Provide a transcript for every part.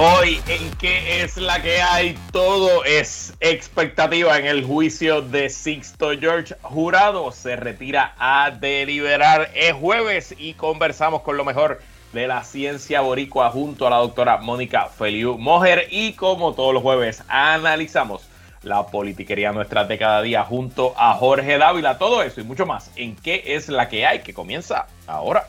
Hoy en qué es la que hay, todo es expectativa en el juicio de Sixto George Jurado. Se retira a deliberar. Es jueves y conversamos con lo mejor de la ciencia boricua junto a la doctora Mónica Feliu Mojer. Y como todos los jueves, analizamos la politiquería nuestra de cada día junto a Jorge Dávila. Todo eso y mucho más en qué es la que hay que comienza ahora.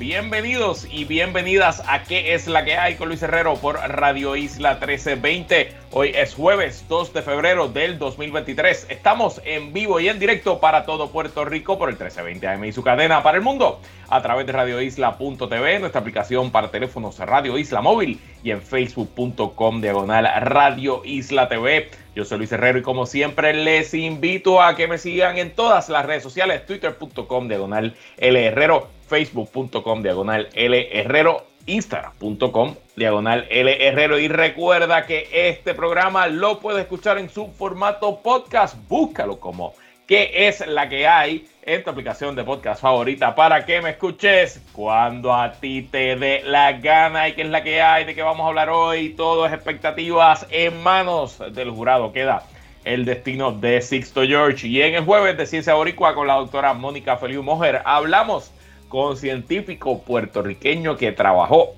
Bienvenidos y bienvenidas a ¿Qué es la que hay con Luis Herrero por Radio Isla 1320? Hoy es jueves 2 de febrero del 2023. Estamos en vivo y en directo para todo Puerto Rico por el 1320 AM y su cadena para el mundo a través de radioisla.tv, nuestra aplicación para teléfonos Radio Isla Móvil y en facebook.com diagonal Radio Isla TV. Yo soy Luis Herrero y como siempre les invito a que me sigan en todas las redes sociales, twitter.com diagonal L Herrero facebook.com diagonal L Herrero, instagram.com diagonal L Herrero. Y recuerda que este programa lo puedes escuchar en su formato podcast. Búscalo como que es la que hay en tu aplicación de podcast favorita para que me escuches cuando a ti te dé la gana y qué es la que hay, de qué vamos a hablar hoy. Todo es expectativas en manos del jurado. Queda el destino de Sixto George. Y en el jueves de Ciencia Boricua con la doctora Mónica Feliu Mojer hablamos con científico puertorriqueño que trabajó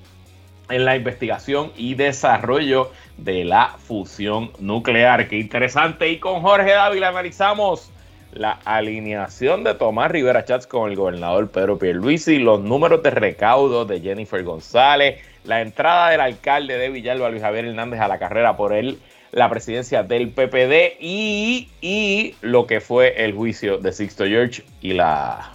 en la investigación y desarrollo de la fusión nuclear. Qué interesante. Y con Jorge Dávila analizamos la alineación de Tomás Rivera Chats con el gobernador Pedro Pierluisi, los números de recaudo de Jennifer González, la entrada del alcalde de Villalba, Luis Javier Hernández, a la carrera por él, la presidencia del PPD y, y lo que fue el juicio de Sixto George y la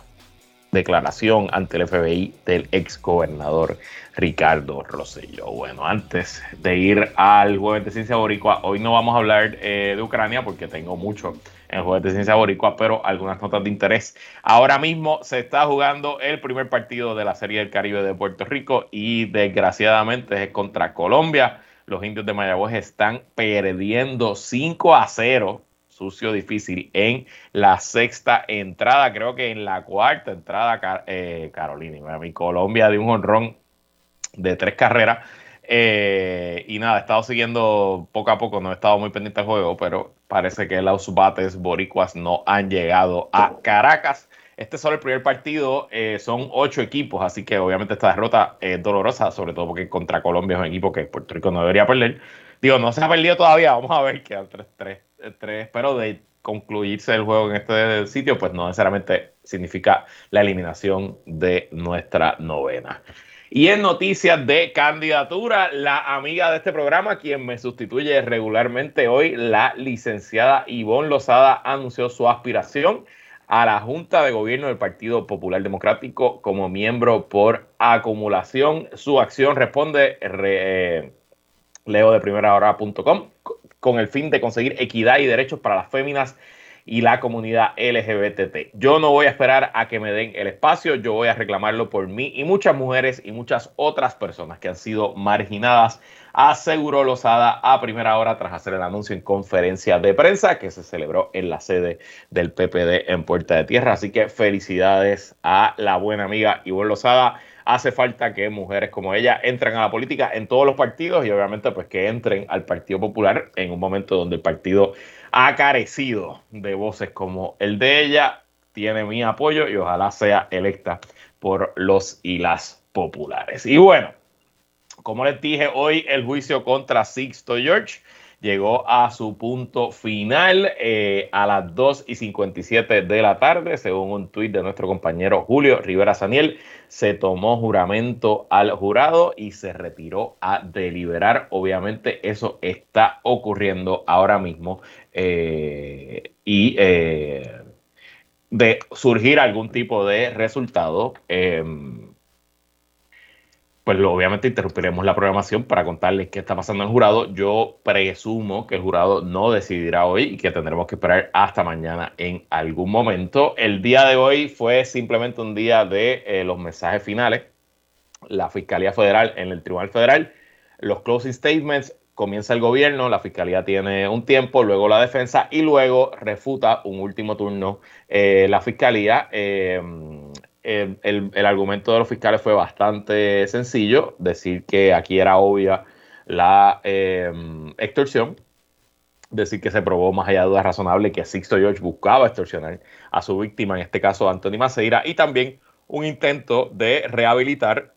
declaración ante el FBI del ex gobernador Ricardo Rosselló. Bueno, antes de ir al jueves de ciencia boricua, hoy no vamos a hablar eh, de Ucrania porque tengo mucho en el jueves de ciencia boricua, pero algunas notas de interés. Ahora mismo se está jugando el primer partido de la Serie del Caribe de Puerto Rico y desgraciadamente es contra Colombia. Los indios de Mayagüez están perdiendo 5 a 0 sucio difícil en la sexta entrada, creo que en la cuarta entrada, eh, Carolina, mi Colombia de un honrón de tres carreras. Eh, y nada, he estado siguiendo poco a poco, no he estado muy pendiente del juego, pero parece que los bates boricuas no han llegado a Caracas. Este es solo el primer partido, eh, son ocho equipos, así que obviamente esta derrota es dolorosa, sobre todo porque contra Colombia es un equipo que Puerto Rico no debería perder. Digo, no se ha perdido todavía, vamos a ver, quedan 3-3 pero de concluirse el juego en este sitio, pues no necesariamente significa la eliminación de nuestra novena. Y en noticias de candidatura, la amiga de este programa, quien me sustituye regularmente hoy, la licenciada Ivonne Lozada, anunció su aspiración a la Junta de Gobierno del Partido Popular Democrático como miembro por acumulación. Su acción responde, eh, leo de primera hora.com, con el fin de conseguir equidad y derechos para las féminas y la comunidad LGBT. Yo no voy a esperar a que me den el espacio, yo voy a reclamarlo por mí y muchas mujeres y muchas otras personas que han sido marginadas, aseguró Lozada a primera hora tras hacer el anuncio en conferencia de prensa que se celebró en la sede del PPD en Puerta de Tierra. Así que felicidades a la buena amiga Ivonne Lozada hace falta que mujeres como ella entren a la política en todos los partidos y obviamente pues que entren al Partido Popular en un momento donde el partido ha carecido de voces como el de ella, tiene mi apoyo y ojalá sea electa por los y las populares. Y bueno, como les dije, hoy el juicio contra Sixto George llegó a su punto final eh, a las 2 y 57 de la tarde, según un tuit de nuestro compañero Julio Rivera Saniel. Se tomó juramento al jurado y se retiró a deliberar. Obviamente eso está ocurriendo ahora mismo eh, y eh, de surgir algún tipo de resultado. Em, pues obviamente interrumpiremos la programación para contarles qué está pasando en el jurado. Yo presumo que el jurado no decidirá hoy y que tendremos que esperar hasta mañana en algún momento. El día de hoy fue simplemente un día de eh, los mensajes finales. La Fiscalía Federal en el Tribunal Federal, los closing statements, comienza el gobierno, la Fiscalía tiene un tiempo, luego la defensa y luego refuta un último turno eh, la Fiscalía. Eh, el, argumento de los fiscales fue bastante sencillo, decir que aquí era obvia la eh, extorsión, decir que se probó más allá de dudas razonables que Sixto George buscaba extorsionar a su víctima, en este caso Anthony Maceira, y también un intento de rehabilitar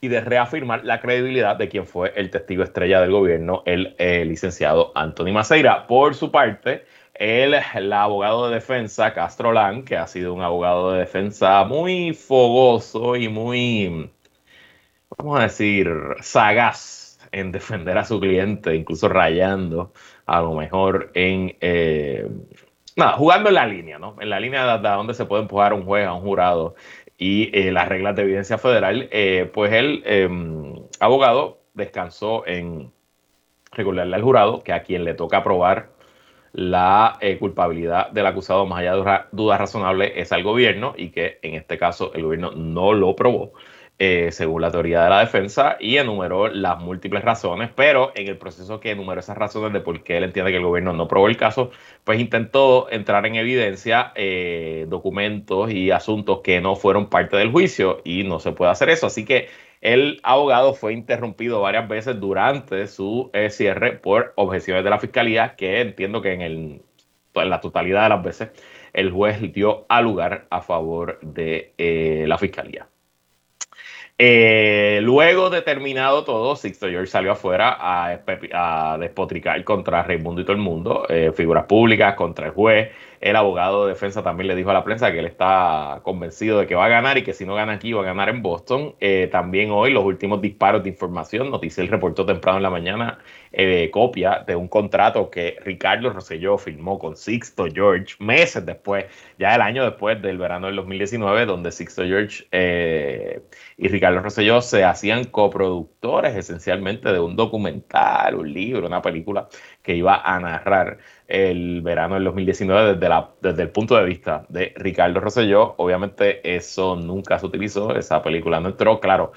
y de reafirmar la credibilidad de quien fue el testigo estrella del gobierno, el eh, licenciado Anthony Maceira. Por su parte, el, el, abogado de defensa, Castro Lang, que ha sido un abogado de defensa muy fogoso y muy, vamos a decir, sagaz en defender a su cliente, incluso rayando a lo mejor en... Eh, nada, jugando en la línea, ¿no? En la línea de, donde se puede empujar un juez a un jurado y eh, las reglas de evidencia federal, eh, pues el em, abogado descansó en recordarle al jurado que a quien le toca probar la eh, culpabilidad del acusado más allá de dudas razonables es al gobierno y que en este caso el gobierno no lo probó. Eh, según la teoría de la defensa, y enumeró las múltiples razones, pero en el proceso que enumeró esas razones de por qué él entiende que el gobierno no probó el caso, pues intentó entrar en evidencia eh, documentos y asuntos que no fueron parte del juicio y no se puede hacer eso. Así que el abogado fue interrumpido varias veces durante su eh, cierre por objeciones de la fiscalía, que entiendo que en, la totalidad de las veces el juez dio a lugar a favor de eh, la fiscalía. Eh, luego de terminado todo, Sixto George salió afuera a, despotricar contra Raimundo y todo el mundo, figuras públicas, contra el juez, el abogado de defensa también le dijo a la prensa que él está convencido de que va a ganar y que si no gana aquí va a ganar en Boston. Eh, también hoy los últimos disparos de información, Noticiel reportó temprano en la mañana eh, copia de un contrato que Ricardo Rosselló firmó con Sixto George meses después, ya el año después del verano del 2019, donde Sixto George eh, y Ricardo Rosselló se hacían coproductores esencialmente de un documental, un libro, una película que iba a narrar el verano del 2019 desde, la, desde el punto de vista de Ricardo Rosselló. Obviamente eso nunca se utilizó, esa película no entró, claro.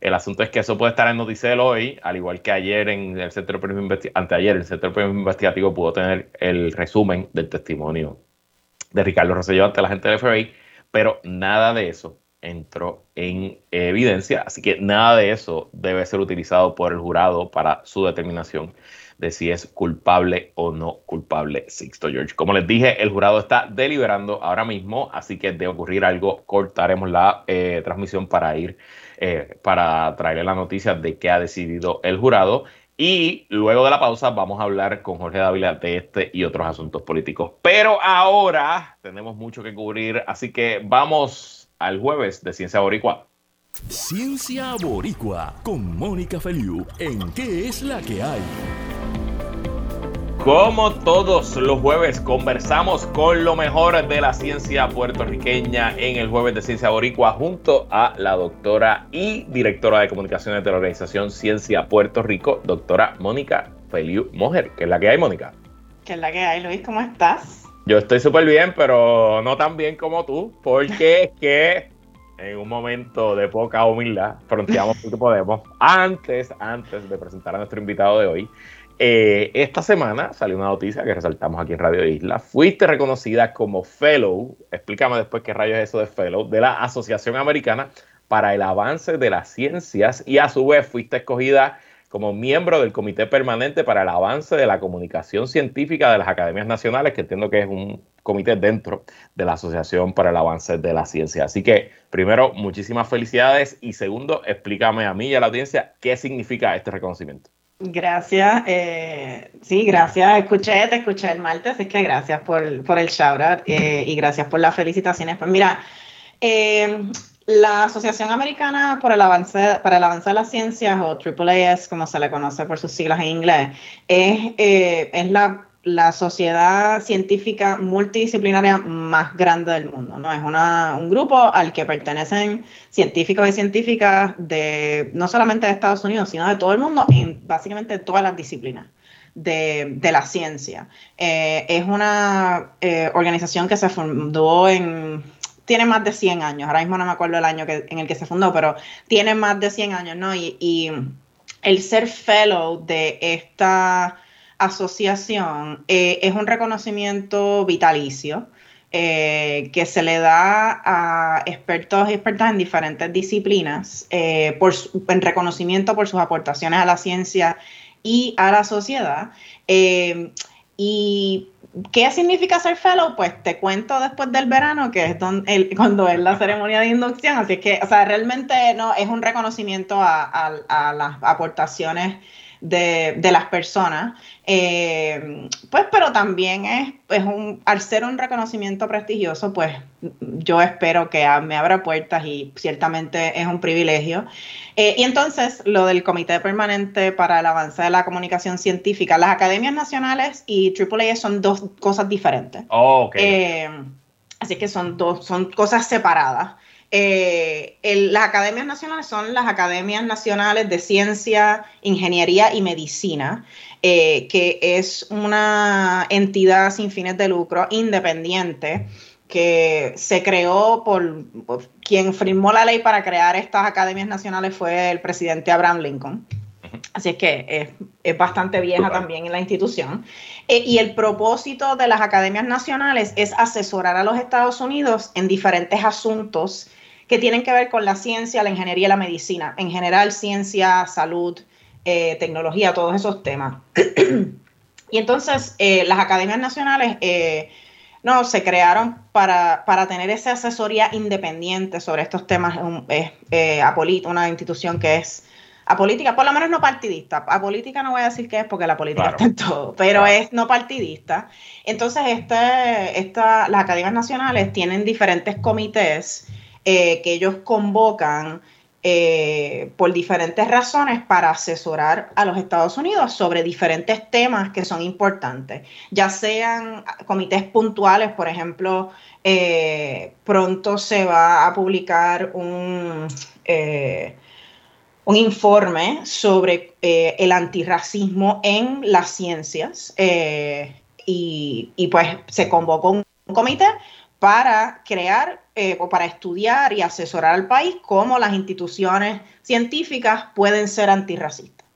El asunto es que eso puede estar en Noticel hoy, al igual que ayer en el Centro de anteayer el Centro de Investigativo pudo tener el resumen del testimonio de Ricardo Rosselló ante la gente del FBI, pero nada de eso entró en evidencia, así que nada de eso debe ser utilizado por el jurado para su determinación de si es culpable o no culpable Sixto George. Como les dije, el jurado está deliberando ahora mismo, así que de ocurrir algo, cortaremos la eh, transmisión para ir, eh, para traerle la noticia de qué ha decidido el jurado. Y luego de la pausa vamos a hablar con Jorge Dávila de este y otros asuntos políticos. Pero ahora tenemos mucho que cubrir, así que vamos al jueves de Ciencia Boricua. Ciencia Boricua con Mónica Feliu en ¿Qué es la que hay? Como todos los jueves, conversamos con lo mejor de la ciencia puertorriqueña en el jueves de Ciencia Boricua junto a la doctora y directora de comunicaciones de la organización Ciencia Puerto Rico, doctora Mónica Feliu Mojer. ¿Qué es la que hay, Mónica? ¿Qué es la que hay, Luis? ¿Cómo estás? Yo estoy súper bien, pero no tan bien como tú, porque es que en un momento de poca humildad fronteamos lo que podemos. Antes, antes de presentar a nuestro invitado de hoy, eh, esta semana salió una noticia que resaltamos aquí en Radio Isla. Fuiste reconocida como Fellow, explícame después qué rayos es eso de Fellow, de la Asociación Americana para el Avance de las Ciencias y a su vez fuiste escogida como miembro del Comité Permanente para el Avance de la Comunicación Científica de las Academias Nacionales, que entiendo que es un comité dentro de la Asociación para el Avance de la Ciencia. Así que, primero, muchísimas felicidades y segundo, explícame a mí y a la audiencia qué significa este reconocimiento. Gracias, eh, sí, gracias. Escuché, te escuché el martes, es que gracias por, por el shout out eh, y gracias por las felicitaciones. Pues mira, eh, la Asociación Americana para el Avance, de las Ciencias, o AAAS, como se le conoce por sus siglas en inglés, es, es la la sociedad científica multidisciplinaria más grande del mundo, ¿no? Es una, un grupo al que pertenecen científicos y científicas de no solamente de Estados Unidos, sino de todo el mundo, en básicamente todas las disciplinas. De, de la ciencia. Eh, es una eh, organización que se fundó en, tiene más de 100 años, ahora mismo no me acuerdo el año que, en el que se fundó, pero tiene más de 100 años, ¿no? Y, y el ser fellow de esta asociación eh, es un reconocimiento vitalicio eh, que se le da a expertos y expertas en diferentes disciplinas eh, por en reconocimiento por sus aportaciones a la ciencia y a la sociedad. y ¿Qué significa ser fellow? Pues te cuento después del verano, que es donde cuando es la ceremonia de inducción. Así que, o sea, realmente no es un reconocimiento a las aportaciones de, las personas, eh, pues, pero también es, es, un, al ser un reconocimiento prestigioso, pues yo espero que me abra puertas y ciertamente es un privilegio. Eh, y entonces, lo del Comité Permanente para el Avance de la Comunicación Científica, las academias nacionales y AAA son dos cosas diferentes. Oh, eh, así que son dos, son cosas separadas. Eh, las academias nacionales son las academias nacionales de ciencia, ingeniería y medicina, eh, que es una entidad sin fines de lucro independiente que se creó por, quien firmó la ley para crear estas academias nacionales fue el presidente Abraham Lincoln. Así es que es, bastante vieja también en la institución. Eh, y el propósito de las academias nacionales es asesorar a los Estados Unidos en diferentes asuntos que tienen que ver con la ciencia, la ingeniería y la medicina. En general, ciencia, salud, eh, tecnología, todos esos temas. y entonces, eh, las academias nacionales eh, no, se crearon para, tener esa asesoría independiente sobre estos temas. Es una institución que es apolítica, por lo menos no partidista. Apolítica no voy a decir qué es porque la política está en todo, pero es no partidista. Entonces, este, esta, las academias nacionales tienen diferentes comités eh, que ellos convocan eh, por diferentes razones para asesorar a los Estados Unidos sobre diferentes temas que son importantes, ya sean comités puntuales, por ejemplo, eh, pronto se va a publicar un, un informe sobre el antirracismo en las ciencias y, y, pues se convocó un comité para crear eh, o para estudiar y asesorar al país cómo las instituciones científicas pueden ser antirracistas.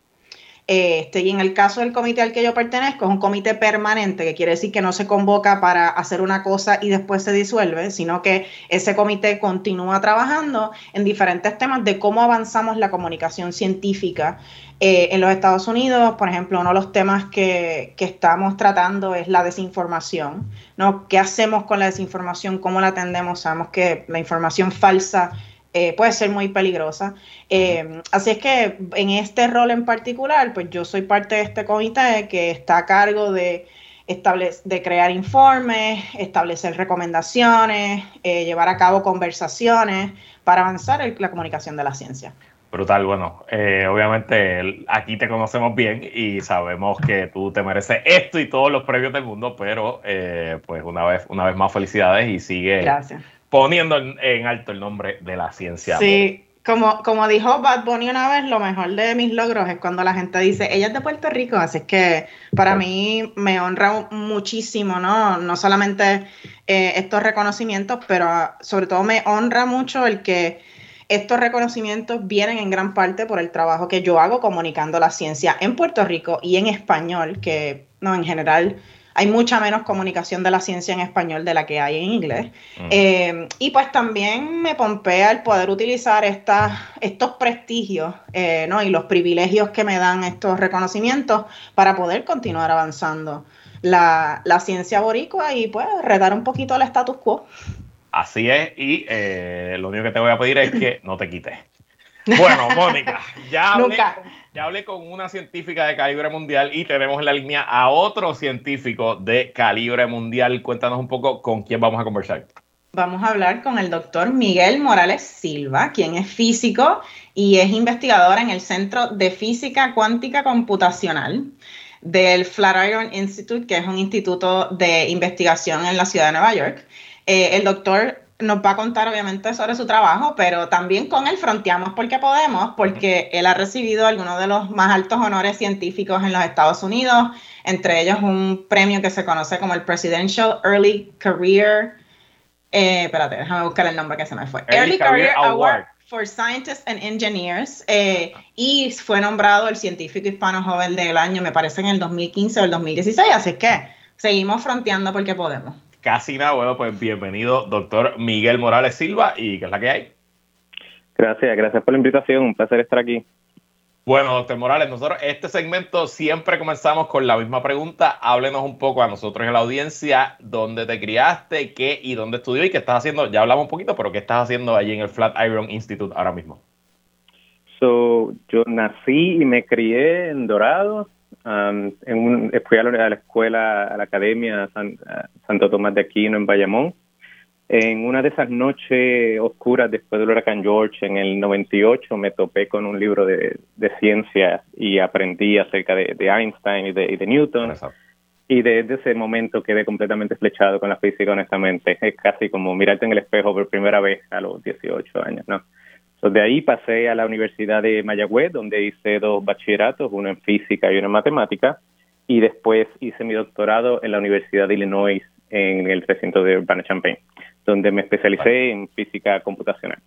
Este, y en el caso del comité al que yo pertenezco, es un comité permanente, que quiere decir que no se convoca para hacer una cosa y después se disuelve, sino que ese comité continúa trabajando en diferentes temas de cómo avanzamos la comunicación científica eh, en los Estados Unidos. Por ejemplo, uno de los temas que, estamos tratando es la desinformación. ¿no? ¿Qué hacemos con la desinformación? ¿Cómo la atendemos? Sabemos que la información falsa eh, puede ser muy peligrosa. Eh, así es que en este rol en particular, pues yo soy parte de este comité que está a cargo de, de crear informes, establecer recomendaciones, llevar a cabo conversaciones para avanzar en la comunicación de la ciencia. Brutal, bueno, obviamente aquí te conocemos bien y sabemos que tú te mereces esto y todos los premios del mundo, pero pues una vez, una vez más felicidades y sigue Gracias poniendo en, alto el nombre de la ciencia. Sí, como, como dijo Bad Bunny una vez, lo mejor de mis logros es cuando la gente dice, ella es de Puerto Rico, así es que para mí me honra muchísimo, ¿no? No solamente eh, estos reconocimientos, pero sobre todo me honra mucho el que estos reconocimientos vienen en gran parte por el trabajo que yo hago comunicando la ciencia en Puerto Rico y en español, que no en general hay mucha menos comunicación de la ciencia en español de la que hay en inglés. Mm. Eh, y pues también me pompea el poder utilizar estos prestigios eh, ¿no? y los privilegios que me dan estos reconocimientos para poder continuar avanzando la, ciencia boricua y pues redar un poquito el status quo. Así es, y eh, lo único que te voy a pedir es que no te quites. Bueno, Mónica, ya ya hablé con una científica de calibre mundial y tenemos en la línea a otro científico de calibre mundial. Cuéntanos un poco con quién vamos a conversar. Vamos a hablar con el doctor Miguel Morales Silva, quien es físico y es investigador en el Centro de Física Cuántica Computacional del Flatiron Institute, que es un instituto de investigación en la ciudad de Nueva York. Eh, el doctor nos va a contar obviamente sobre su trabajo, pero también con él fronteamos porque podemos, porque él ha recibido algunos de los más altos honores científicos en los Estados Unidos, entre ellos un premio que se conoce como el Presidential Early Career, eh, espérate, déjame buscar el nombre que se me fue. Early, Career, Award. for Scientists and Engineers eh, y fue nombrado el científico hispano joven del año, me parece en el 2015 o el 2016, así que seguimos fronteando porque podemos. Casi nada, bueno, pues bienvenido, doctor Miguel Morales Silva, y ¿qué es la que hay? Gracias, gracias por la invitación, un placer estar aquí. Bueno, doctor Morales, nosotros este segmento siempre comenzamos con la misma pregunta. Háblenos un poco a nosotros en la audiencia, dónde te criaste, qué y dónde estudió y qué estás haciendo. Ya hablamos un poquito, pero qué estás haciendo allí en el Flatiron Institute ahora mismo. So, yo nací y me crié en Dorado, Um, en un, fui a la, escuela, a la academia Santo Tomás de Aquino en Bayamón. En una de esas noches oscuras después del huracán George en el 98 me topé con un libro de, de ciencia y aprendí acerca de, Einstein y de, Newton. Y desde ese momento quedé completamente flechado con la física, honestamente. Es casi como mirarte en el espejo por primera vez a los 18 años, ¿no? De ahí pasé a la Universidad de Mayagüez, donde hice dos bachilleratos, uno en física y uno en matemática, y después hice mi doctorado en la Universidad de Illinois en el recinto de Urbana-Champaign, donde me especialicé en física computacional.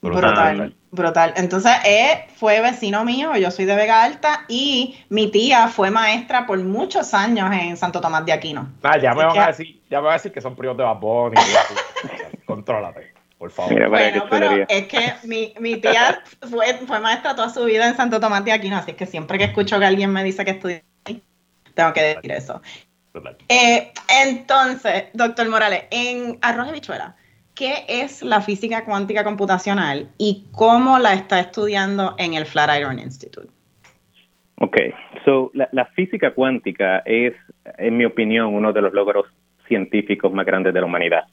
Brutal, brutal. Entonces, él fue vecino mío, yo soy de Vega Alta y mi tía fue maestra por muchos años en Santo Tomás de Aquino. Ah, ya me van a decir, ya me van a decir que son primos de Babón y contrólate por favor. bueno, pero es que mi, mi tía fue, fue, maestra toda su vida en Santo Tomás de Aquino, así que siempre que escucho que alguien me dice que estudié, tengo que decir eso. Eh, entonces, doctor Morales, en Arroz y Bichuela, ¿qué es la física cuántica computacional y cómo la está estudiando en el Flatiron Institute? Ok, so la, la física cuántica es, en mi opinión, uno de los logros científicos más grandes de la humanidad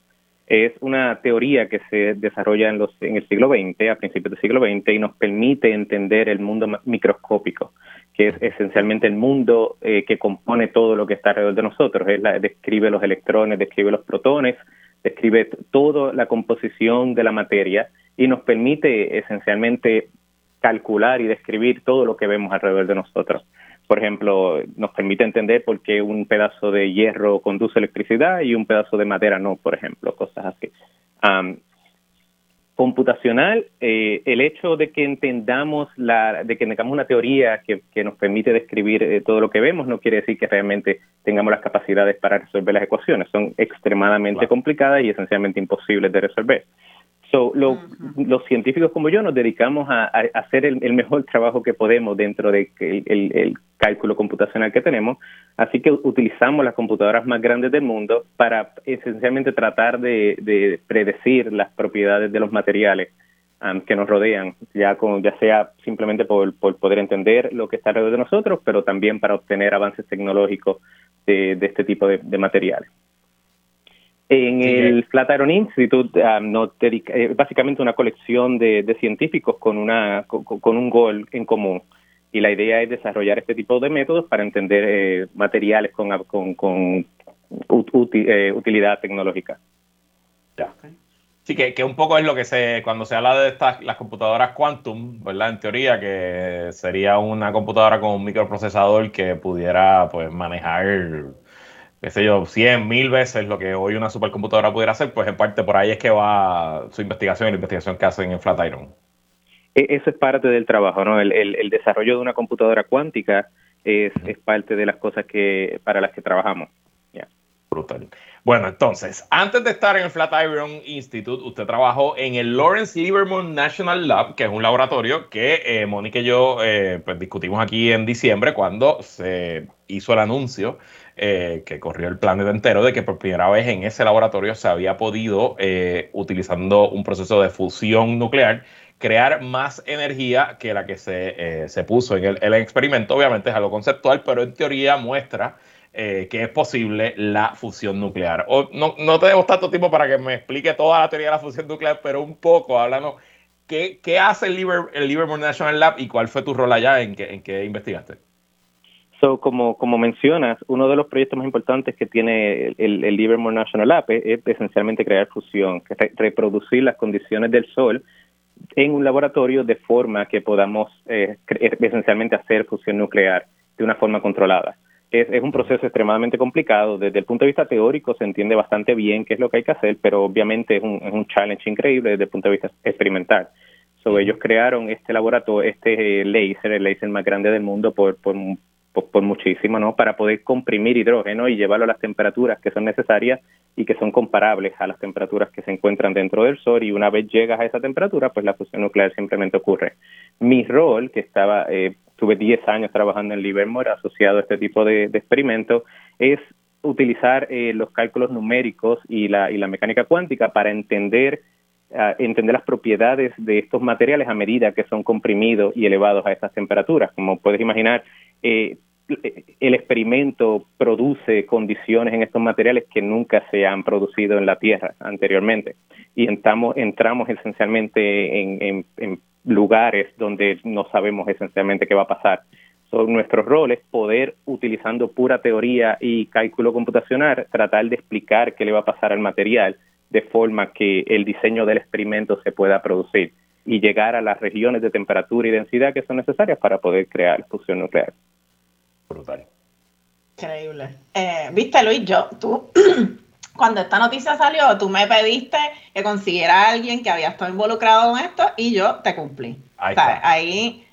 es una teoría que se desarrolla en, los, en el siglo XX, a principios del siglo XX, y nos permite entender el mundo microscópico, que es esencialmente el mundo eh, que compone todo lo que está alrededor de nosotros. describe los electrones, describe los protones, describe toda la composición de la materia y nos permite esencialmente calcular y describir todo lo que vemos alrededor de nosotros por ejemplo, nos permite entender por qué un pedazo de hierro conduce electricidad y un pedazo de madera no, por ejemplo, cosas así. computacional, eh, el hecho de que entendamos la, de que tengamos una teoría que, nos permite describir eh, todo lo que vemos, no quiere decir que realmente tengamos las capacidades para resolver las ecuaciones. Son extremadamente complicadas y esencialmente imposibles de resolver. So, Los científicos como yo nos dedicamos a, hacer el, mejor trabajo que podemos dentro del de el, cálculo computacional que tenemos, así que utilizamos las computadoras más grandes del mundo para esencialmente tratar de, predecir las propiedades de los materiales um, que nos rodean, ya, con, ya sea simplemente por, poder entender lo que está alrededor de nosotros, pero también para obtener avances tecnológicos de, este tipo de materiales. En el Flatiron Institute um, no, básicamente una colección de, científicos con, una, con, un gol en común. Y la idea es desarrollar este tipo de métodos para entender eh, materiales con, con, eh, utilidad tecnológica. Sí, que, que, un poco es lo que se, cuando se habla de estas, las computadoras quantum, ¿verdad? En teoría, que sería una computadora con un microprocesador que pudiera, pues, manejar qué sé yo, 100, mil veces lo que hoy una supercomputadora pudiera hacer, pues en parte por ahí es que va su investigación y la investigación que hacen en Flatiron. E, eso es parte del trabajo, ¿no? El, desarrollo de una computadora cuántica es, parte de las cosas que para las que trabajamos. Brutal. Bueno, entonces, antes de estar en el Flatiron Institute, usted trabajó en el Lawrence Livermore National Lab, que es un laboratorio que eh, Mónica y yo eh, pues, discutimos aquí en diciembre cuando se hizo el anuncio eh, que corrió el planeta entero de que por primera vez en ese laboratorio se había podido, eh, utilizando un proceso de fusión nuclear, crear más energía que la que se, eh, se puso en el, experimento. Obviamente es algo conceptual, pero en teoría muestra que es posible la fusión nuclear. O, no, no tenemos tanto tiempo para que me explique toda la teoría de la fusión nuclear, pero un poco, háblanos, ¿qué, qué hace el, Livermore National Lab y cuál fue tu rol allá en que, en investigaste? So, como, como mencionas, uno de los proyectos más importantes que tiene el, el Livermore National Lab es, esencialmente crear fusión, reproducir las condiciones del Sol en un laboratorio de forma que podamos eh, esencialmente hacer fusión nuclear de una forma controlada. Es, es, un proceso extremadamente complicado. Desde el punto de vista teórico se entiende bastante bien qué es lo que hay que hacer, pero obviamente es un, es un challenge increíble desde el punto de vista experimental. So, ellos crearon este laboratorio, este laser, el laser más grande del mundo por, por, por, muchísimo, ¿no? Para poder comprimir hidrógeno y llevarlo a las temperaturas que son necesarias y que son comparables a las temperaturas que se encuentran dentro del Sol y una vez llegas a esa temperatura, pues la fusión nuclear simplemente ocurre. Mi rol, que estaba, eh, tuve 10 años trabajando en Livermore asociado a este tipo de, experimentos, es utilizar eh, los cálculos numéricos y la, y la mecánica cuántica para entender entender las propiedades de estos materiales a medida que son comprimidos y elevados a esas temperaturas. Como puedes imaginar, eh, el experimento produce condiciones en estos materiales que nunca se han producido en la Tierra anteriormente. Y entramos, esencialmente en, lugares donde no sabemos esencialmente qué va a pasar. So, nuestro rol es poder, utilizando pura teoría y cálculo computacional, tratar de explicar qué le va a pasar al material de forma que el diseño del experimento se pueda producir y llegar a las regiones de temperatura y densidad que son necesarias para poder crear fusión nuclear. Brutal. Increíble. Eh, Viste, Luis, yo, tú, cuando esta noticia salió, tú me pediste que consiguiera a alguien que había estado involucrado en esto y yo te cumplí. Ahí, ahí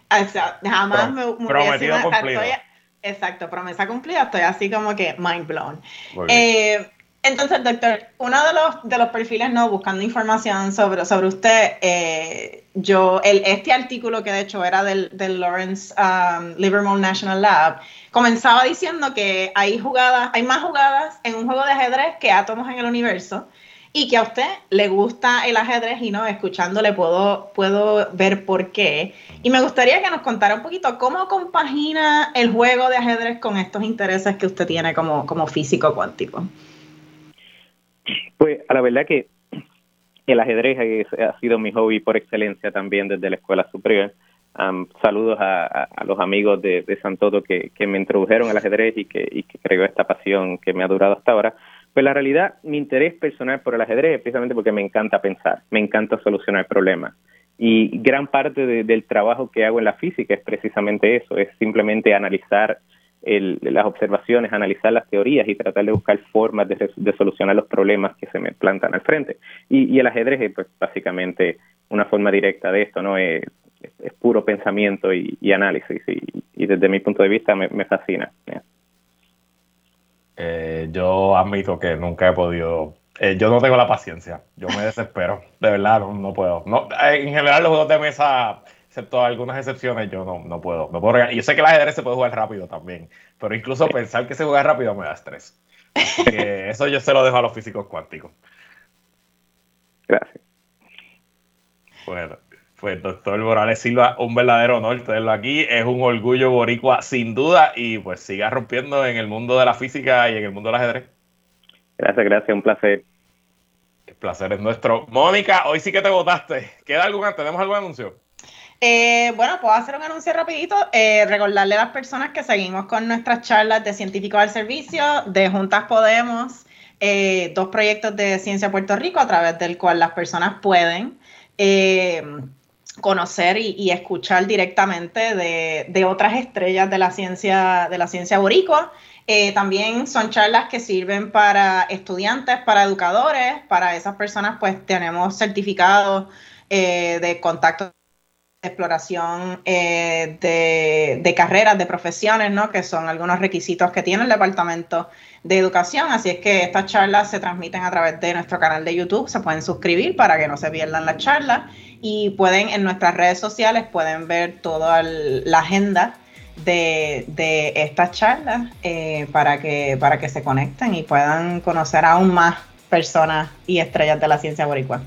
jamás me, me Prometido cumplido. exacto, promesa cumplida, estoy así como que mind blown. Eh, entonces, doctor, uno de los, de los perfiles, no, buscando información sobre, sobre usted, eh, yo, el, este artículo que de hecho era del, del Lawrence um, Livermore National Lab, comenzaba diciendo que hay jugadas, hay más jugadas en un juego de ajedrez que átomos en el universo y que a usted le gusta el ajedrez y no, escuchándole puedo, puedo ver por qué. Y me gustaría que nos contara un poquito cómo compagina el juego de ajedrez con estos intereses que usted tiene como, como físico cuántico. Pues a la verdad que el ajedrez ha sido mi hobby por excelencia también desde la escuela superior. saludos a, los amigos de, de Santoto que, me introdujeron al ajedrez y que, y creó esta pasión que me ha durado hasta ahora. Pues la realidad, mi interés personal por el ajedrez es precisamente porque me encanta pensar, me encanta solucionar problemas. Y gran parte del trabajo que hago en la física es precisamente eso, es simplemente analizar el, las observaciones, analizar las teorías y tratar de buscar formas de, solucionar los problemas que se me plantan al frente. Y, el ajedrez es pues, básicamente una forma directa de esto, ¿no? Es, puro pensamiento y, análisis y, desde mi punto de vista me, me fascina. Eh, yo admito que nunca he podido eh, yo no tengo la paciencia, yo me desespero, de verdad, no, no puedo. No, en general los juegos de mesa excepto algunas excepciones, yo no, no puedo. No puedo y yo sé que el ajedrez se puede jugar rápido también, pero incluso pensar que se juega rápido me da estrés. eso yo se lo dejo a los físicos cuánticos. Gracias. Bueno, pues doctor Morales Silva, un verdadero honor tenerlo aquí. Es un orgullo boricua sin duda y pues siga rompiendo en el mundo de la física y en el mundo del ajedrez. Gracias, gracias, un placer. El placer es nuestro. Mónica, hoy sí que te votaste. ¿Queda algún ¿Tenemos algún anuncio? Eh, bueno, puedo hacer un anuncio rapidito. Eh, recordarle a las personas que seguimos con nuestras charlas de científicos al servicio, de Juntas Podemos, eh, dos proyectos de Ciencia Puerto Rico a través del cual las personas pueden conocer y, escuchar directamente de, otras estrellas de la ciencia, de la ciencia boricua. también son charlas que sirven para estudiantes, para educadores, para esas personas pues tenemos certificados de contacto exploración eh, de, carreras, de profesiones, ¿no? que son algunos requisitos que tiene el Departamento de Educación. Así es que estas charlas se transmiten a través de nuestro canal de YouTube. Se pueden suscribir para que no se pierdan las charlas y pueden en nuestras redes sociales pueden ver toda la agenda de, estas charlas eh, para, que, para que se conecten y puedan conocer aún más personas y estrellas de la ciencia boricua.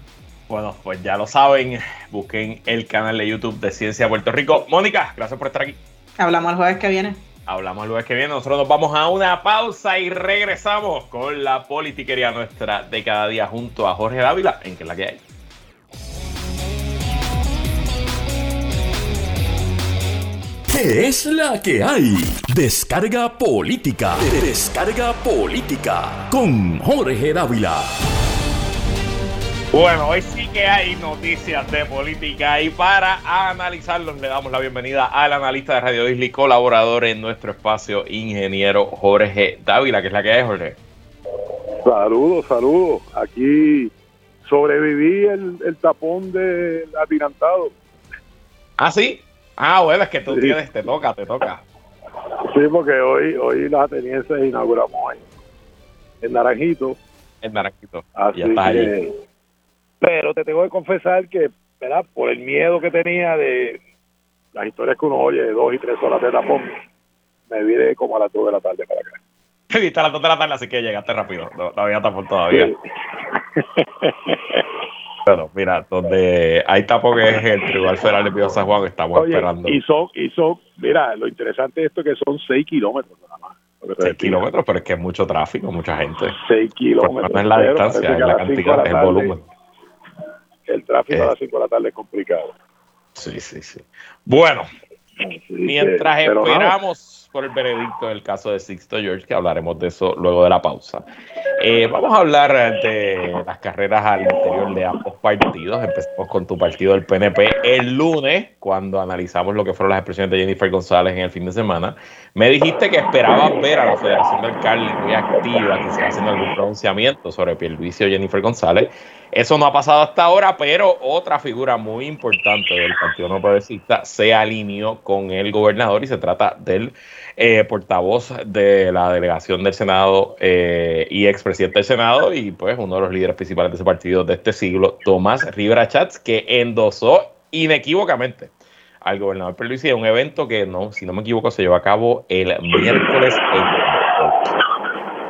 Bueno, pues ya lo saben, busquen el canal de YouTube de Ciencia Puerto Rico. Mónica, gracias por estar aquí. Hablamos el jueves que viene. Hablamos el jueves que viene. Nosotros nos vamos a una pausa y regresamos con la politiquería nuestra de cada día junto a Jorge Dávila, en que es la que hay. ¿Qué es la que hay? Descarga política. Descarga política. Con Jorge Dávila. Bueno, hoy sí que hay noticias de política y para analizarlos le damos la bienvenida al analista de Radio Disney, colaborador en nuestro espacio, ingeniero Jorge Dávila, que es la que hay, Jorge. Saludos, saludos. Aquí sobreviví el, el tapón del atirantado. ¿Ah, sí? Ah, bueno, es que tú tienes, te toca, te toca. Sí, porque hoy, hoy los atenienses inauguramos en, Naranjito. En Naranjito. Así ya estás que- allí. Pero te tengo que confesar que, ¿verdad? Por el miedo que tenía de las historias que uno oye de dos y tres horas de tapón, me vine como a las dos de la tarde para acá. Viste a las 2 de la tarde, así que llegaste rápido. No, no había tapón todavía. Sí. Pero mira, donde hay tapón es el Tribunal Federal de Pío San Juan, estamos Oye, esperando y son, y son, mira, lo interesante de esto es que son seis kilómetros nada más. lo que se 6 despide. kilómetros, pero es que es mucho tráfico, mucha gente. Seis Porque kilómetros. no es la distancia, es la cantidad, es el volumen. El tráfico Eh. a las 5 de la tarde es complicado. Sí, sí, sí. Bueno, Así mientras que- esperamos por el veredicto del caso de Sixto George, que hablaremos de eso luego de la pausa. Eh, vamos a hablar de las carreras al interior de ambos partidos. Empezamos con tu partido, el PNP, el lunes, cuando analizamos lo que fueron las expresiones de Jennifer González en el fin de semana. Me dijiste que esperabas ver a la Federación del Carly muy activa, que se haciendo algún pronunciamiento sobre Pierluisi o Jennifer González. Eso no ha pasado hasta ahora, pero otra figura muy importante del Partido No Progresista se alineó con el gobernador y se trata del eh, portavoz de la delegación del Senado eh, y expresidente del Senado y pues uno de los líderes principales de ese partido de este siglo, Tomás Rivera Chats, que endosó inequívocamente al gobernador Pierluisi en un evento que, no, si no me equivoco, se llevó a cabo el miércoles en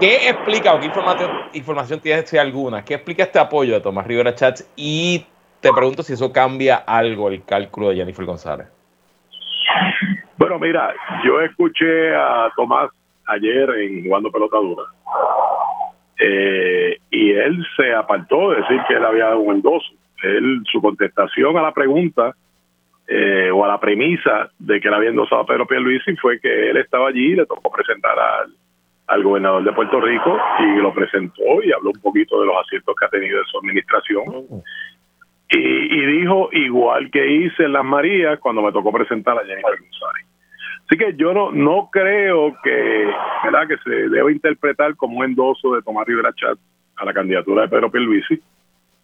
¿Qué explica o qué información, información tienes si alguna? ¿Qué explica este apoyo de Tomás Rivera Chats? Y te pregunto si eso cambia algo el cálculo de Jennifer González. Bueno, mira, yo escuché a Tomás ayer en Jugando Pelota Dura eh, y él se apartó de decir que él había dado un endoso. Él, su contestación a la pregunta eh, o a la premisa de que él había endosado a Pedro Pierluisi fue que él estaba allí y le tocó presentar al, al gobernador de Puerto Rico y lo presentó y habló un poquito de los aciertos que ha tenido en su administración. Y, y dijo, igual que hice en Las Marías cuando me tocó presentar a Jennifer González. Así que yo no, no creo que, ¿verdad? que se debe interpretar como un endoso de Tomás Rivera Chat a la candidatura de Pedro Pierluisi.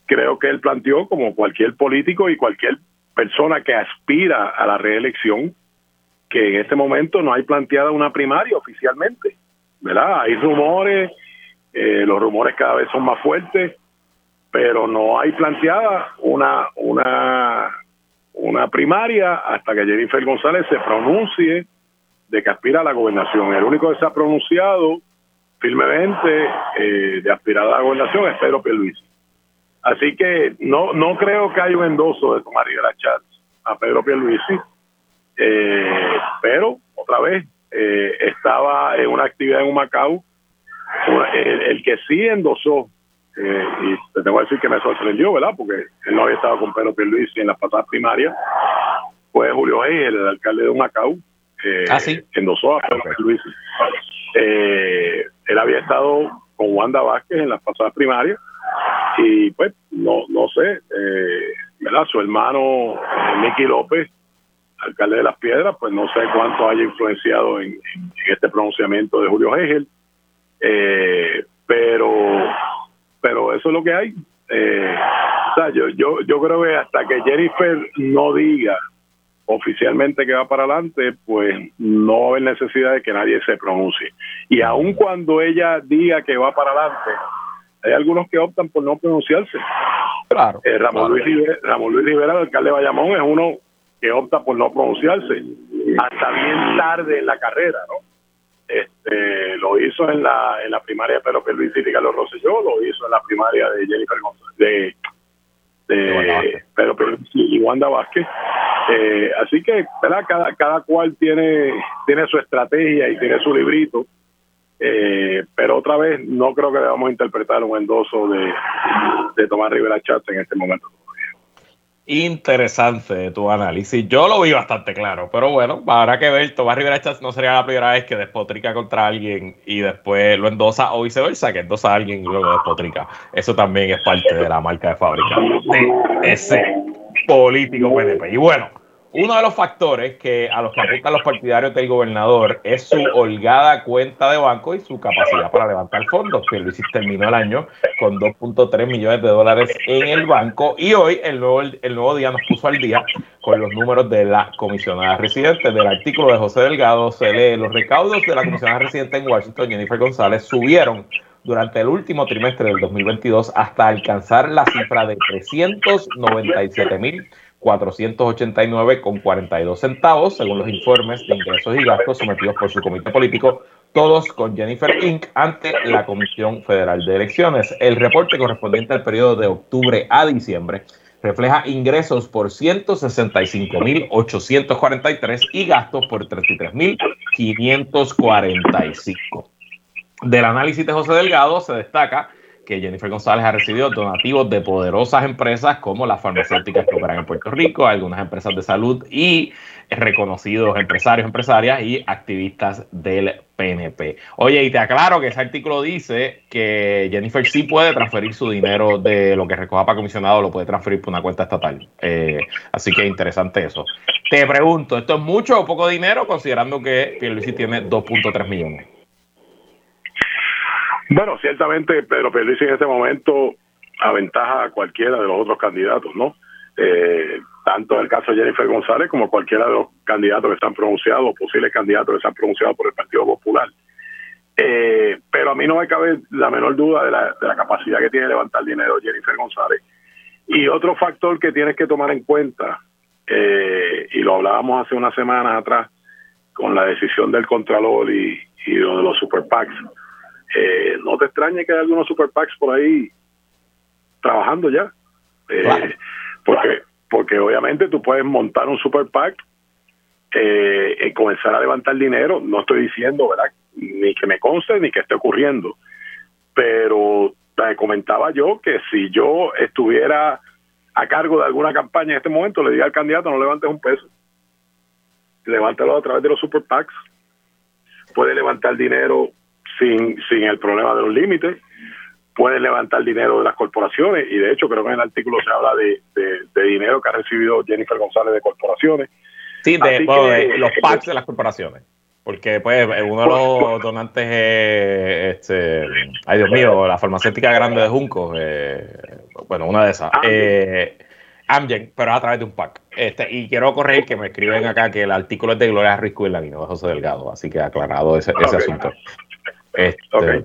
Creo que él planteó, como cualquier político y cualquier persona que aspira a la reelección, que en este momento no hay planteada una primaria oficialmente. ¿Verdad? Hay rumores, eh, los rumores cada vez son más fuertes, pero no hay planteada una, una, una primaria hasta que Jennifer González se pronuncie de que aspira a la gobernación. El único que se ha pronunciado firmemente eh, de aspirar a la gobernación es Pedro Pierluisi. Así que no no creo que haya un endoso de Rivera Chats a Pedro Pierluisi, eh, pero otra vez eh, estaba en una actividad en Humacao, una- el, el que sí endosó, eh, y te tengo que decir que me sorprendió, ¿verdad? Porque él no había estado con Pedro Pierluisi en las pasadas primarias, fue Julio Egel, el alcalde de Humacao, eh, Ah, sí. endosó a Pedro Pierluisi. Eh, él había estado con Wanda Vázquez en las pasadas primarias y pues no no sé, eh, ¿verdad? Su hermano eh, Nicky López alcalde de Las Piedras, pues no sé cuánto haya influenciado en, en- en este pronunciamiento de Julio Hegel, eh, pero pero eso es lo que hay. Eh, o sea, yo, yo, yo creo que hasta que Jennifer no diga oficialmente que va para adelante, pues no va a haber necesidad de que nadie se pronuncie. Y aun cuando ella diga que va para adelante, hay algunos que optan por no pronunciarse. Claro. Eh, Ramón, Luis Rivera, Ramón Luis Rivera, el alcalde de Bayamón, es uno que opta por no pronunciarse hasta bien tarde en la carrera, ¿no? Este, lo hizo en la en la primaria de Pedro Pierluisi y Carlos Rosselló, lo hizo en la primaria de Jennifer González, de, De. Pedro Pierluisi y Wanda Vázquez. Eh, así que, ¿verdad? Cada, cada cual tiene, tiene su estrategia y tiene su librito. Eh, pero otra vez, no creo que debamos interpretar un endoso de, de Tomás Rivera Chatz en este momento. Interesante tu análisis. Yo lo vi bastante claro, pero bueno, habrá que ver. Tomás Rivera no sería la primera vez que despotrica contra alguien y después lo endosa o viceversa, que endosa a alguien y luego despotrica. Eso también es parte de la marca de fábrica de ese político PNP. Y bueno, uno de los factores que a los que apuntan los partidarios del gobernador es su holgada cuenta de banco y su capacidad para levantar fondos. Que Luis terminó el año con 2.3 millones de dólares en el banco y hoy el nuevo, el nuevo día nos puso al día con los números de la comisionada residente. Del artículo de José Delgado se lee los recaudos de la comisionada residente en Washington, Jennifer González, subieron durante el último trimestre del 2022 hasta alcanzar la cifra de 397 mil 489 con 42 centavos, según los informes de ingresos y gastos sometidos por su comité político, todos con Jennifer Inc. ante la Comisión Federal de Elecciones. El reporte correspondiente al periodo de octubre a diciembre refleja ingresos por 165.843 y gastos por 33.545. Del análisis de José Delgado se destaca que Jennifer González ha recibido donativos de poderosas empresas como las farmacéuticas que operan en Puerto Rico, algunas empresas de salud y reconocidos empresarios, empresarias y activistas del PNP. Oye, y te aclaro que ese artículo dice que Jennifer sí puede transferir su dinero de lo que recoja para comisionado, lo puede transferir por una cuenta estatal. Eh, así que interesante eso. Te pregunto, ¿esto es mucho o poco dinero considerando que Pierluisi tiene 2.3 millones? Bueno, ciertamente Pedro Pierluisi en este momento aventaja a cualquiera de los otros candidatos, ¿no? Eh, tanto en el caso de Jennifer González como cualquiera de los candidatos que se han pronunciado, posibles candidatos que se han pronunciado por el Partido Popular. Eh, pero a mí no me cabe la menor duda de la, de la capacidad que tiene de levantar dinero Jennifer González. Y otro factor que tienes que tomar en cuenta, eh, y lo hablábamos hace unas semanas atrás, con la decisión del Contralor y, lo de los Super PACs, eh, no te extrañe que hay algunos super PACs por ahí trabajando ya. Eh, porque, porque obviamente tú puedes montar un super PAC eh, y comenzar a levantar dinero. No estoy diciendo, ¿verdad? Ni que me conste ni que esté ocurriendo. Pero te comentaba yo que si yo estuviera a cargo de alguna campaña en este momento, le diría al candidato, no levantes un peso. Levántalo a través de los super PACs. Puede levantar dinero sin, sin el problema de los límites, pueden levantar dinero de las corporaciones y de hecho creo que en el artículo se habla de, de, dinero que ha recibido Jennifer González de corporaciones. Sí, de, los packs de las corporaciones. Porque pues uno de los donantes es, este, ay Dios mío, la farmacéutica grande de Junco, eh, bueno, una de esas. Eh, Amgen, pero a través de un pack. Este, y quiero corregir que me escriben acá que el artículo es de Gloria Risco y de José Delgado, así que aclarado ese, ese asunto. Este,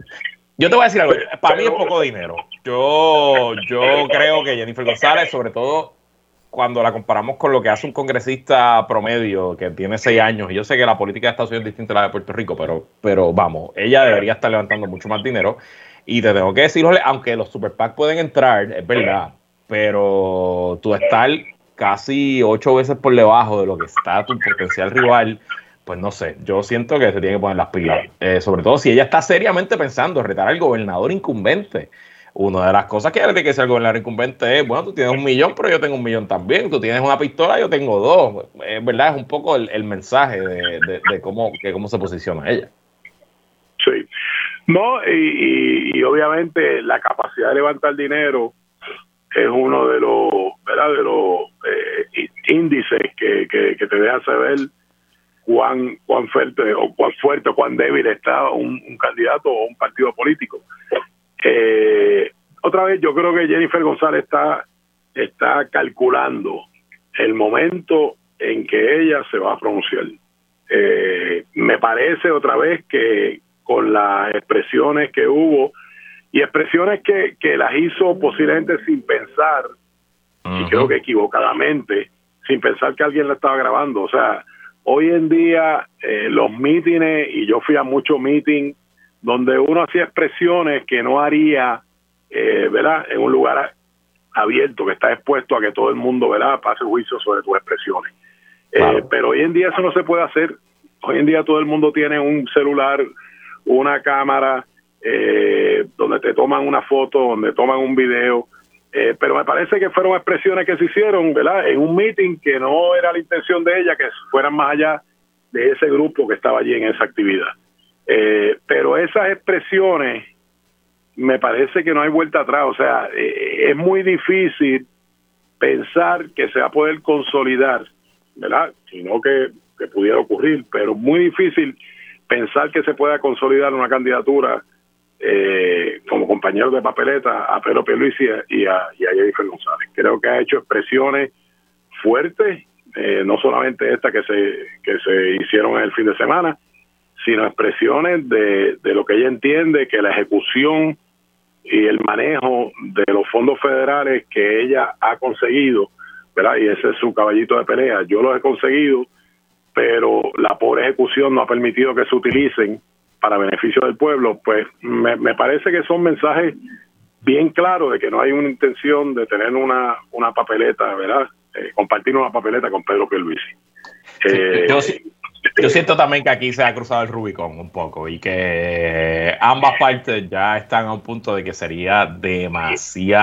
yo te voy a decir algo, para mí es poco dinero. Yo, yo creo que Jennifer González, sobre todo cuando la comparamos con lo que hace un congresista promedio que tiene seis años, y yo sé que la política de Estados Unidos es distinta a la de Puerto Rico, pero, pero vamos, ella debería estar levantando mucho más dinero. Y te tengo que decirle, aunque los super PAC pueden entrar, es verdad, pero tú estar casi ocho veces por debajo de lo que está tu potencial rival pues no sé, yo siento que se tiene que poner las pilas. Eh, sobre todo si ella está seriamente pensando retar al gobernador incumbente. Una de las cosas que tiene que ser el gobernador incumbente es, bueno, tú tienes un millón, pero yo tengo un millón también. Tú tienes una pistola, yo tengo dos. Es verdad, es un poco el, mensaje de, cómo, que cómo se posiciona ella. Sí. No, y, obviamente la capacidad de levantar dinero es uno de los, ¿verdad? De los eh, índices que, que, que te deja saber cuán, cuán fuerte o cuán fuerte o cuán débil está un, candidato o un partido político. Eh, otra vez, yo creo que Jennifer González está, está calculando el momento en que ella se va a pronunciar. Eh, me parece otra vez que con las expresiones que hubo y expresiones que, que las hizo posiblemente sin pensar, y creo que equivocadamente, sin pensar que alguien la estaba grabando. O sea, Hoy en día eh, los mítines, y yo fui a muchos mítines, donde uno hacía expresiones que no haría, eh, ¿verdad? En un lugar abierto, que está expuesto a que todo el mundo, ¿verdad? Pase juicio sobre tus expresiones. Eh, pero hoy en día eso no se puede hacer. Hoy en día todo el mundo tiene un celular, una cámara, donde te toman una foto, donde toman un video, Eh, pero me parece que fueron expresiones que se hicieron, ¿verdad? En un meeting que no era la intención de ella que fueran más allá de ese grupo que estaba allí en esa actividad. Eh, pero esas expresiones me parece que no hay vuelta atrás, o sea, eh, es muy difícil pensar que se va a poder consolidar, ¿verdad? Sino que, que pudiera ocurrir, pero muy difícil pensar que se pueda consolidar una candidatura eh, como compañero de papeleta a Pedro Pierluisi y a, y a Jennifer González. Creo que ha hecho expresiones fuertes, eh, no solamente estas que se, que se hicieron el fin de semana, sino expresiones de, de lo que ella entiende que la ejecución y el manejo de los fondos federales que ella ha conseguido, ¿verdad? Y ese es su caballito de pelea. Yo los he conseguido, pero la pobre ejecución no ha permitido que se utilicen para beneficio del pueblo, pues me, me parece que son mensajes bien claros de que no hay una intención de tener una, una papeleta, ¿verdad? Eh, compartir una papeleta con Pedro Pierluisi. Eh, yo, yo siento también que aquí se ha cruzado el Rubicón un poco y que ambas partes ya están a un punto de que sería demasiado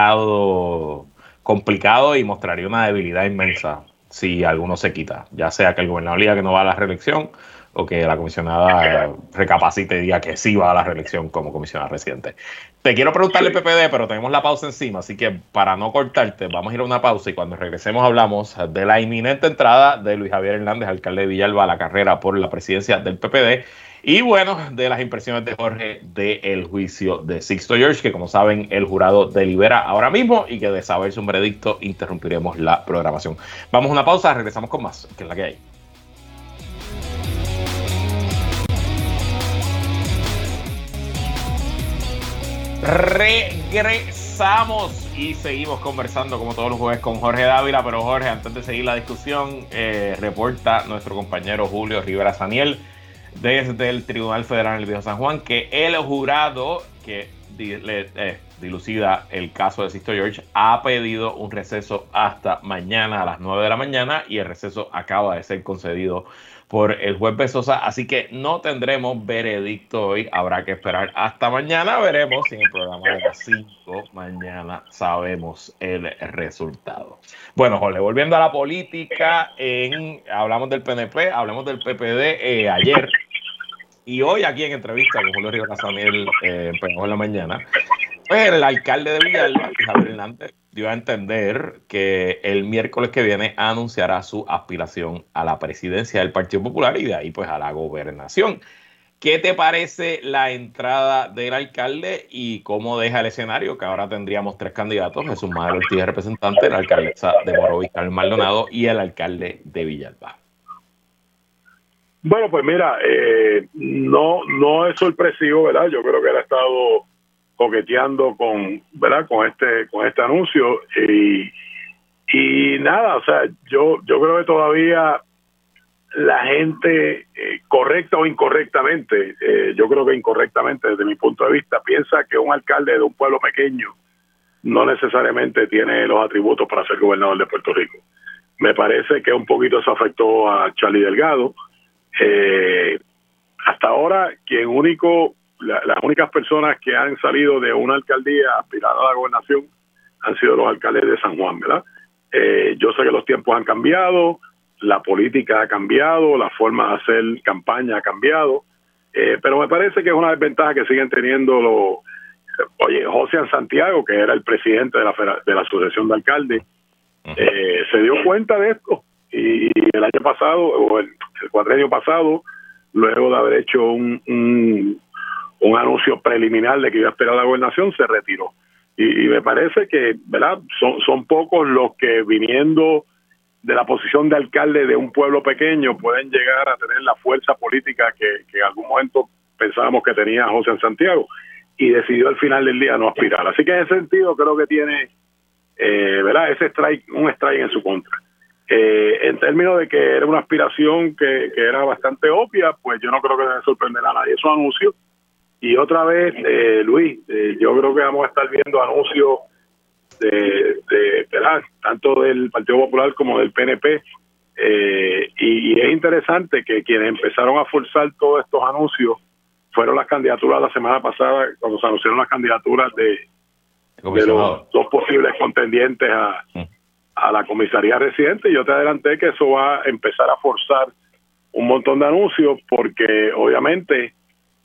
complicado y mostraría una debilidad inmensa si alguno se quita, ya sea que el gobernador diga que no va a la reelección o que la comisionada recapacite y diga que sí va a la reelección como comisionada residente. Te quiero preguntarle PPD, pero tenemos la pausa encima, así que para no cortarte, vamos a ir a una pausa y cuando regresemos hablamos de la inminente entrada de Luis Javier Hernández, alcalde de Villalba, a la carrera por la presidencia del PPD. Y bueno, de las impresiones de Jorge del juicio de Sixto George, que como saben el jurado delibera ahora mismo y que de saberse un veredicto interrumpiremos la programación. Vamos a una pausa, regresamos con más, que es la que hay. Regresamos y seguimos conversando como todos los jueves con Jorge Dávila, pero Jorge, antes de seguir la discusión, eh, reporta nuestro compañero Julio Rivera Saniel desde el Tribunal Federal del Viejo San Juan que el jurado que eh, dilucida el caso de Sisto George ha pedido un receso hasta mañana a las 9 de la mañana y el receso acaba de ser concedido por el juez Besosa, así que no tendremos veredicto hoy, habrá que esperar hasta mañana, veremos si en el programa de las 5 mañana sabemos el resultado. Bueno, Jorge, volviendo a la política, en, hablamos del PNP, hablamos del PPD eh, ayer y hoy aquí en entrevista con Julio Rivera Samuel eh, en la mañana, pues el alcalde de Villalba, Javier Hernández, dio a entender que el miércoles que viene anunciará su aspiración a la presidencia del Partido Popular y de ahí pues a la gobernación. ¿Qué te parece la entrada del alcalde y cómo deja el escenario? Que ahora tendríamos tres candidatos, Jesús Madero Ortiz, representante, la alcaldesa de Morovis, Carmen Maldonado, y el alcalde de Villalba. Bueno, pues mira, eh, no, no es sorpresivo, ¿verdad? Yo creo que él ha estado coqueteando con, ¿verdad? Con este, con este anuncio y, y nada, o sea, yo, yo creo que todavía la gente, eh, correcta o incorrectamente, eh, yo creo que incorrectamente desde mi punto de vista, piensa que un alcalde de un pueblo pequeño no necesariamente tiene los atributos para ser gobernador de Puerto Rico. Me parece que un poquito eso afectó a Charlie Delgado. Eh, hasta ahora, quien único las únicas personas que han salido de una alcaldía aspirada a la gobernación han sido los alcaldes de San Juan, ¿verdad? Eh, yo sé que los tiempos han cambiado, la política ha cambiado, la forma de hacer campaña ha cambiado, eh, pero me parece que es una desventaja que siguen teniendo los... Oye, José Santiago, que era el presidente de la, de la Asociación de Alcaldes, eh, se dio cuenta de esto y el año pasado, o el, el pasado, luego de haber hecho un, un un anuncio preliminar de que iba a esperar la gobernación, se retiró. Y, me parece que, ¿verdad? Son, son pocos los que viniendo de la posición de alcalde de un pueblo pequeño pueden llegar a tener la fuerza política que, en algún momento pensábamos que tenía José en Santiago y decidió al final del día no aspirar. Así que en ese sentido creo que tiene, eh, ¿verdad? Ese strike, un strike en su contra. Eh, en términos de que era una aspiración que, que, era bastante obvia, pues yo no creo que debe sorprender a nadie. Esos anuncios y otra vez, eh, Luis, eh, yo creo que vamos a estar viendo anuncios de, de tanto del Partido Popular como del PNP. Eh, y, es interesante que quienes empezaron a forzar todos estos anuncios fueron las candidaturas la semana pasada, cuando se anunciaron las candidaturas de, de los dos posibles contendientes a, mm. a la comisaría residente. Yo te adelanté que eso va a empezar a forzar un montón de anuncios porque obviamente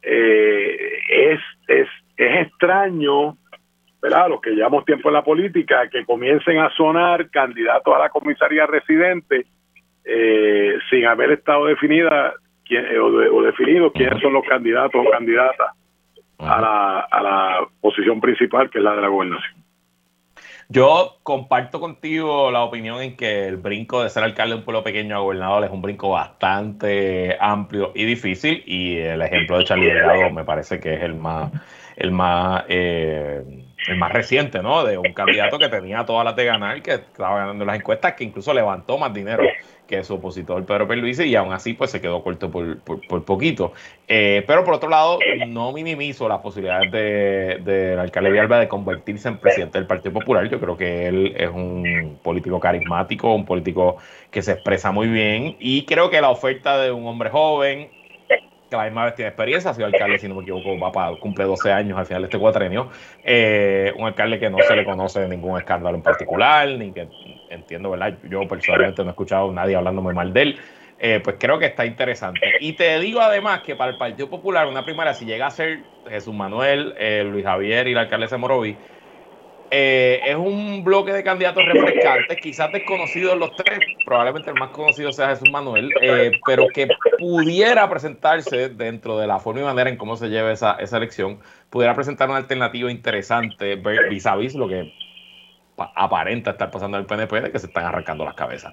eh, es, es, es extraño, ¿verdad? Los que llevamos tiempo en la política, que comiencen a sonar candidatos a la comisaría residente eh, sin haber estado definida quién, o, o definido quiénes son los candidatos o candidatas a la, a la posición principal, que es la de la gobernación. Yo comparto contigo la opinión en que el brinco de ser alcalde de un pueblo pequeño a gobernador es un brinco bastante amplio y difícil y el ejemplo de Charlie Delgado me parece que es el más el más eh, el más reciente, ¿no? De un candidato que tenía todas las de ganar, que estaba ganando las encuestas, que incluso levantó más dinero que su opositor Pedro Perluisi y aún así pues se quedó corto por, por, poquito. Eh, pero por otro lado, no minimizo las posibilidades de, de alcalde Villalba de convertirse en presidente del Partido Popular. Yo creo que él es un político carismático, un político que se expresa muy bien y creo que la oferta de un hombre joven, que la misma vez tiene experiencia, ha sido alcalde, si no me equivoco, va para, cumple 12 años al final de este cuatrenio, eh, un alcalde que no se le conoce ningún escándalo en particular, ni que entiendo, ¿verdad? Yo personalmente no he escuchado a nadie hablando muy mal de él. Eh, pues creo que está interesante. Y te digo además que para el Partido Popular, una primaria, si llega a ser Jesús Manuel, eh, Luis Javier y la alcaldesa Morovi, eh, es un bloque de candidatos refrescantes, quizás desconocidos los tres, probablemente el más conocido sea Jesús Manuel, pero que pudiera presentarse dentro de la forma y manera en cómo se lleva esa, esa elección, pudiera presentar una alternativa interesante vis a vis lo que aparenta estar pasando en el PNP de que se están arrancando las cabezas.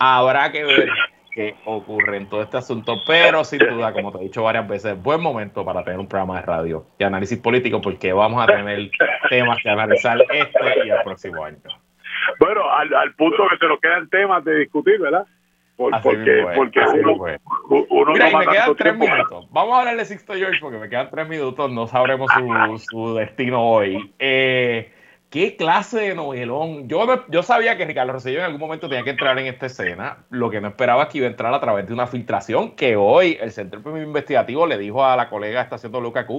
Habrá que ver qué ocurre en todo este asunto, pero sin duda, como te he dicho varias veces, buen momento para tener un programa de radio y análisis político porque vamos a tener temas que analizar este y el próximo año. Bueno, al, punto que se nos quedan temas de discutir, ¿verdad? porque porque uno, Mira, me quedan tres minutos. Vamos a hablar de Sixto George porque me quedan tres minutos, no sabremos su, su destino hoy. Eh, ¿Qué clase de novelón? Yo, yo sabía que Ricardo Rosselló en algún momento tenía que entrar en esta escena. Lo que no esperaba es que iba a entrar a través de una filtración que hoy el Centro Investigativo le dijo a la colega estación WKQ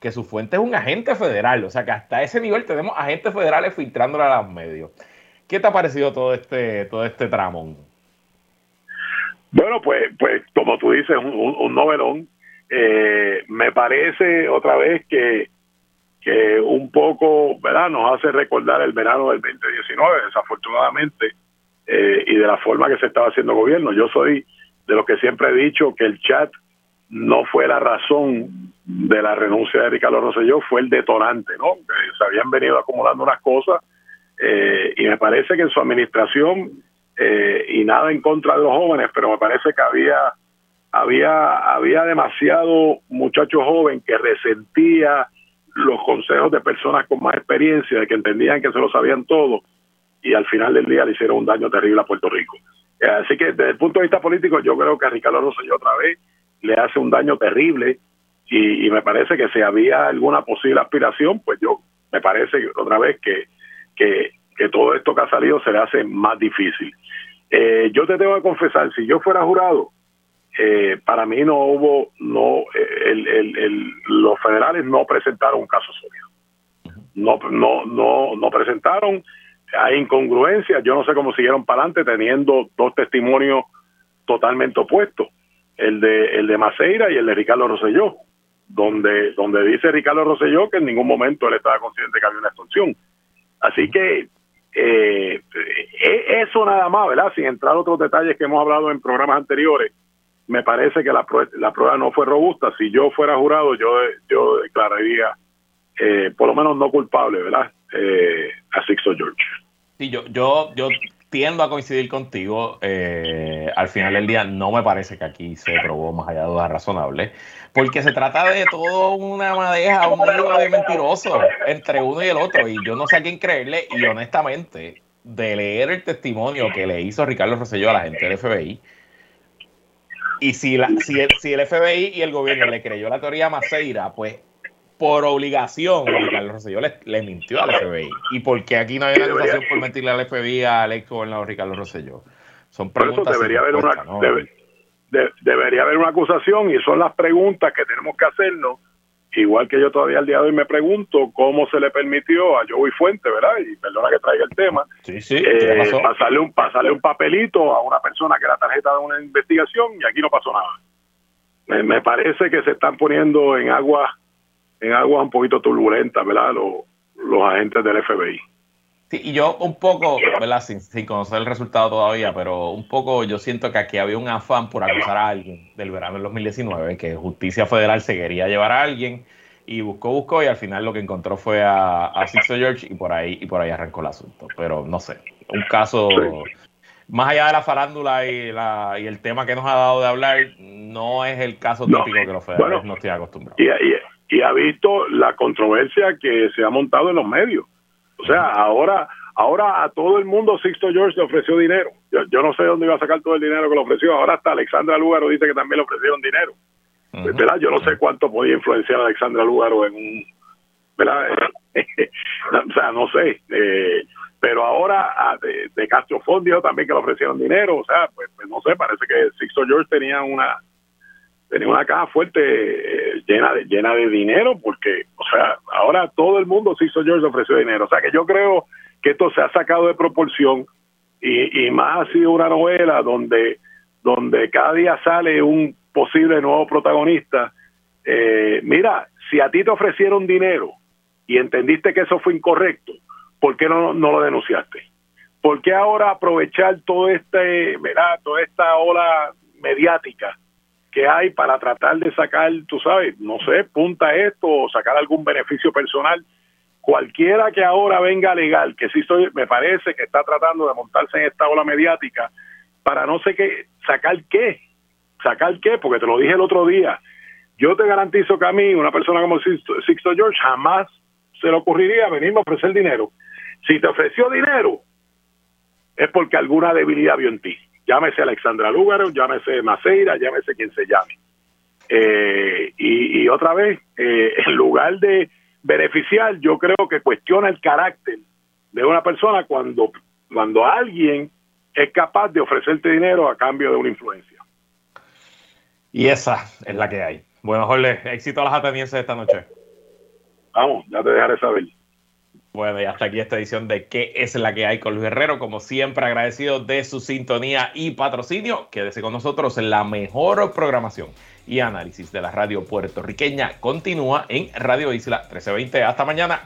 que su fuente es un agente federal. O sea que hasta ese nivel tenemos agentes federales filtrándole a los medios. ¿Qué te ha parecido todo este, todo este tramo? Bueno, pues, pues como tú dices, un, novelón. Eh, me parece otra vez que que un poco, ¿verdad? Nos hace recordar el verano del 2019, desafortunadamente, eh, y de la forma que se estaba haciendo gobierno. Yo soy de los que siempre he dicho que el chat no fue la razón de la renuncia de Ricardo Rosselló, fue el detonante, ¿no? se habían venido acumulando unas cosas eh, y me parece que en su administración, eh, y nada en contra de los jóvenes, pero me parece que había había había demasiado muchacho joven que resentía los consejos de personas con más experiencia, de que entendían que se lo sabían todo, y al final del día le hicieron un daño terrible a Puerto Rico. Eh, así que desde el punto de vista político, yo creo que a Ricardo Rosselló otra vez le hace un daño terrible y, me parece que si había alguna posible aspiración, pues yo me parece otra vez que, que, todo esto que ha salido se le hace más difícil. Eh, yo te tengo que confesar, si yo fuera jurado, eh, para mí no hubo, no, el, el, los federales no presentaron un caso sólido. No, no, no, no presentaron, hay incongruencias, yo no sé cómo siguieron para adelante teniendo dos testimonios totalmente opuestos, el de, el de Maceira y el de Ricardo Rosselló, donde, donde dice Ricardo Rosselló que en ningún momento él estaba consciente que había una extorsión. Así que eh, e, eso nada más, ¿verdad? Sin entrar a otros detalles que hemos hablado en programas anteriores, me parece que la, la prueba no fue robusta. Si yo fuera jurado, yo, yo declararía, eh, por lo menos no culpable, ¿verdad? Eh, a Sixto George. Sí, yo, yo, yo tiendo a coincidir contigo. Eh, al final del día, no me parece que aquí se probó más allá de dudas razonables, porque se trata de todo una madeja, un libro de mentiroso entre uno y el otro, y yo no sé a quién creerle, y honestamente, de leer el testimonio que le hizo Ricardo Rosselló a la gente del FBI, y si, la, si, el, si el FBI y el gobierno le creyó la teoría Maceira, pues por obligación, Ricardo Rosselló le, mintió al FBI. ¿Y por qué aquí no hay una acusación por mentirle al FBI al ex gobernador Ricardo Rosselló? Son preguntas. debería, haber una, debería haber una acusación y son las preguntas que tenemos que hacernos igual que yo todavía al día de hoy me pregunto cómo se le permitió a Joey Fuente, ¿verdad? Y perdona que traiga el tema, sí, sí, eh, pasarle, un, pasarle un papelito a una persona que era tarjeta de una investigación y aquí no pasó nada. Me, parece que se están poniendo en agua en aguas un poquito turbulentas, ¿verdad? Los, los agentes del FBI. Sí, y yo un poco, ¿verdad? Sin, sin, conocer el resultado todavía, pero un poco yo siento que aquí había un afán por acusar a alguien del verano del 2019, que Justicia Federal se quería llevar a alguien y buscó, buscó y al final lo que encontró fue a, a Sixto George y por ahí y por ahí arrancó el asunto. Pero no sé, un caso más allá de la farándula y, la, y el tema que nos ha dado de hablar, no es el caso típico que los federales no estoy acostumbrados. Y, y, y ha visto la controversia que se ha montado en los medios o sea, ahora ahora a todo el mundo Sixto George le ofreció dinero. Yo, no sé dónde iba a sacar todo el dinero que le ofreció. Ahora hasta Alexandra Lugaro dice que también le ofrecieron dinero. ¿Verdad? Yo no sé cuánto podía influenciar a Alexandra Lugaro en un... ¿Verdad? o sea, no sé. Eh, pero ahora de, de Castro dijo también que le ofrecieron dinero. O sea, pues, pues no sé, parece que Sixto George tenía una tenía una caja fuerte eh, llena de llena de dinero porque o sea ahora todo el mundo se hizo George ofreció dinero o sea que yo creo que esto se ha sacado de proporción y, y más ha sido una novela donde donde cada día sale un posible nuevo protagonista eh, mira si a ti te ofrecieron dinero y entendiste que eso fue incorrecto ¿por qué no, no lo denunciaste? ¿por qué ahora aprovechar todo este ¿verdad? toda esta ola mediática que hay para tratar de sacar, tú sabes, no sé, punta esto o sacar algún beneficio personal. Cualquiera que ahora venga legal, que sí estoy, me parece que está tratando de montarse en esta ola mediática para no sé qué, sacar qué, sacar qué, porque te lo dije el otro día. Yo te garantizo que a mí, una persona como Sixto, George, jamás se le ocurriría venirme a ofrecer dinero. Si te ofreció dinero, es porque alguna debilidad vio en ti llámese Alexandra Lúgaro, llámese Maceira, llámese quien se llame. Eh, y, otra vez, eh, en lugar de beneficiar, yo creo que cuestiona el carácter de una persona cuando, cuando alguien es capaz de ofrecerte dinero a cambio de una influencia. Y esa es la que hay. Bueno, Jorge, éxito a las atenienses esta noche. Vamos, ya te dejaré saber. Bueno, y hasta aquí esta edición de ¿Qué es la que hay con Luis Guerrero? Como siempre, agradecido de su sintonía y patrocinio. Quédese con nosotros en la mejor programación y análisis de la radio puertorriqueña. Continúa en Radio Isla 1320. Hasta mañana.